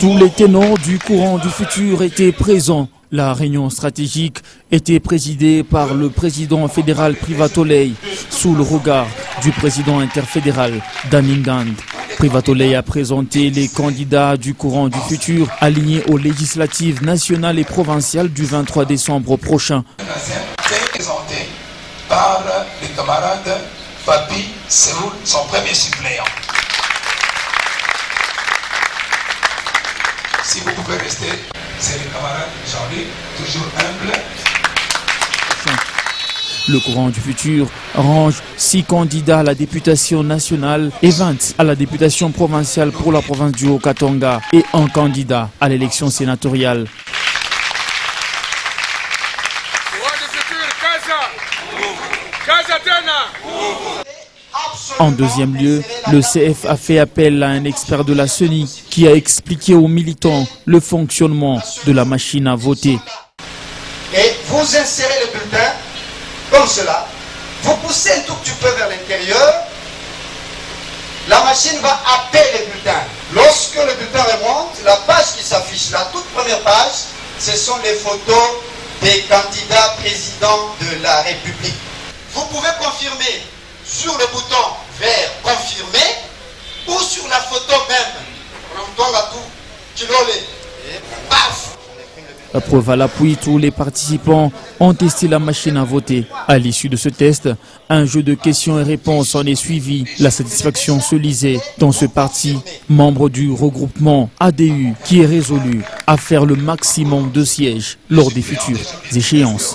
Tous les ténors du courant du futur étaient présents. La réunion stratégique était présidée par le président fédéral Privatolei sous le regard du président interfédéral Daningand. Privatolei a présenté les candidats du courant du futur alignés aux législatives nationales et provinciales du 23 décembre prochain. présenté par son premier suppléant. Si vous pouvez rester, c'est le camarade Jean-Luc, toujours humble. Le courant du futur range six candidats à la députation nationale et 20 à la députation provinciale pour la province du Haut-Katanga et un candidat à l'élection sénatoriale. En deuxième lieu, le CF a fait appel à un expert de la CENI qui a expliqué aux militants le fonctionnement de la machine à voter. Et vous insérez le bulletin comme cela. Vous poussez un tout petit peu vers l'intérieur. La machine va appeler le bulletin. Lorsque le bulletin remonte, la page qui s'affiche, la toute première page, ce sont les photos des candidats présidents de la République. Vous pouvez confirmer sur le bouton vert confirmer ou sur la photo même. Et paf La preuve à l'appui, tous les participants ont testé la machine à voter. À l'issue de ce test, un jeu de questions et réponses en est suivi. La satisfaction se lisait dans ce parti, membre du regroupement ADU, qui est résolu à faire le maximum de sièges lors des futures échéances.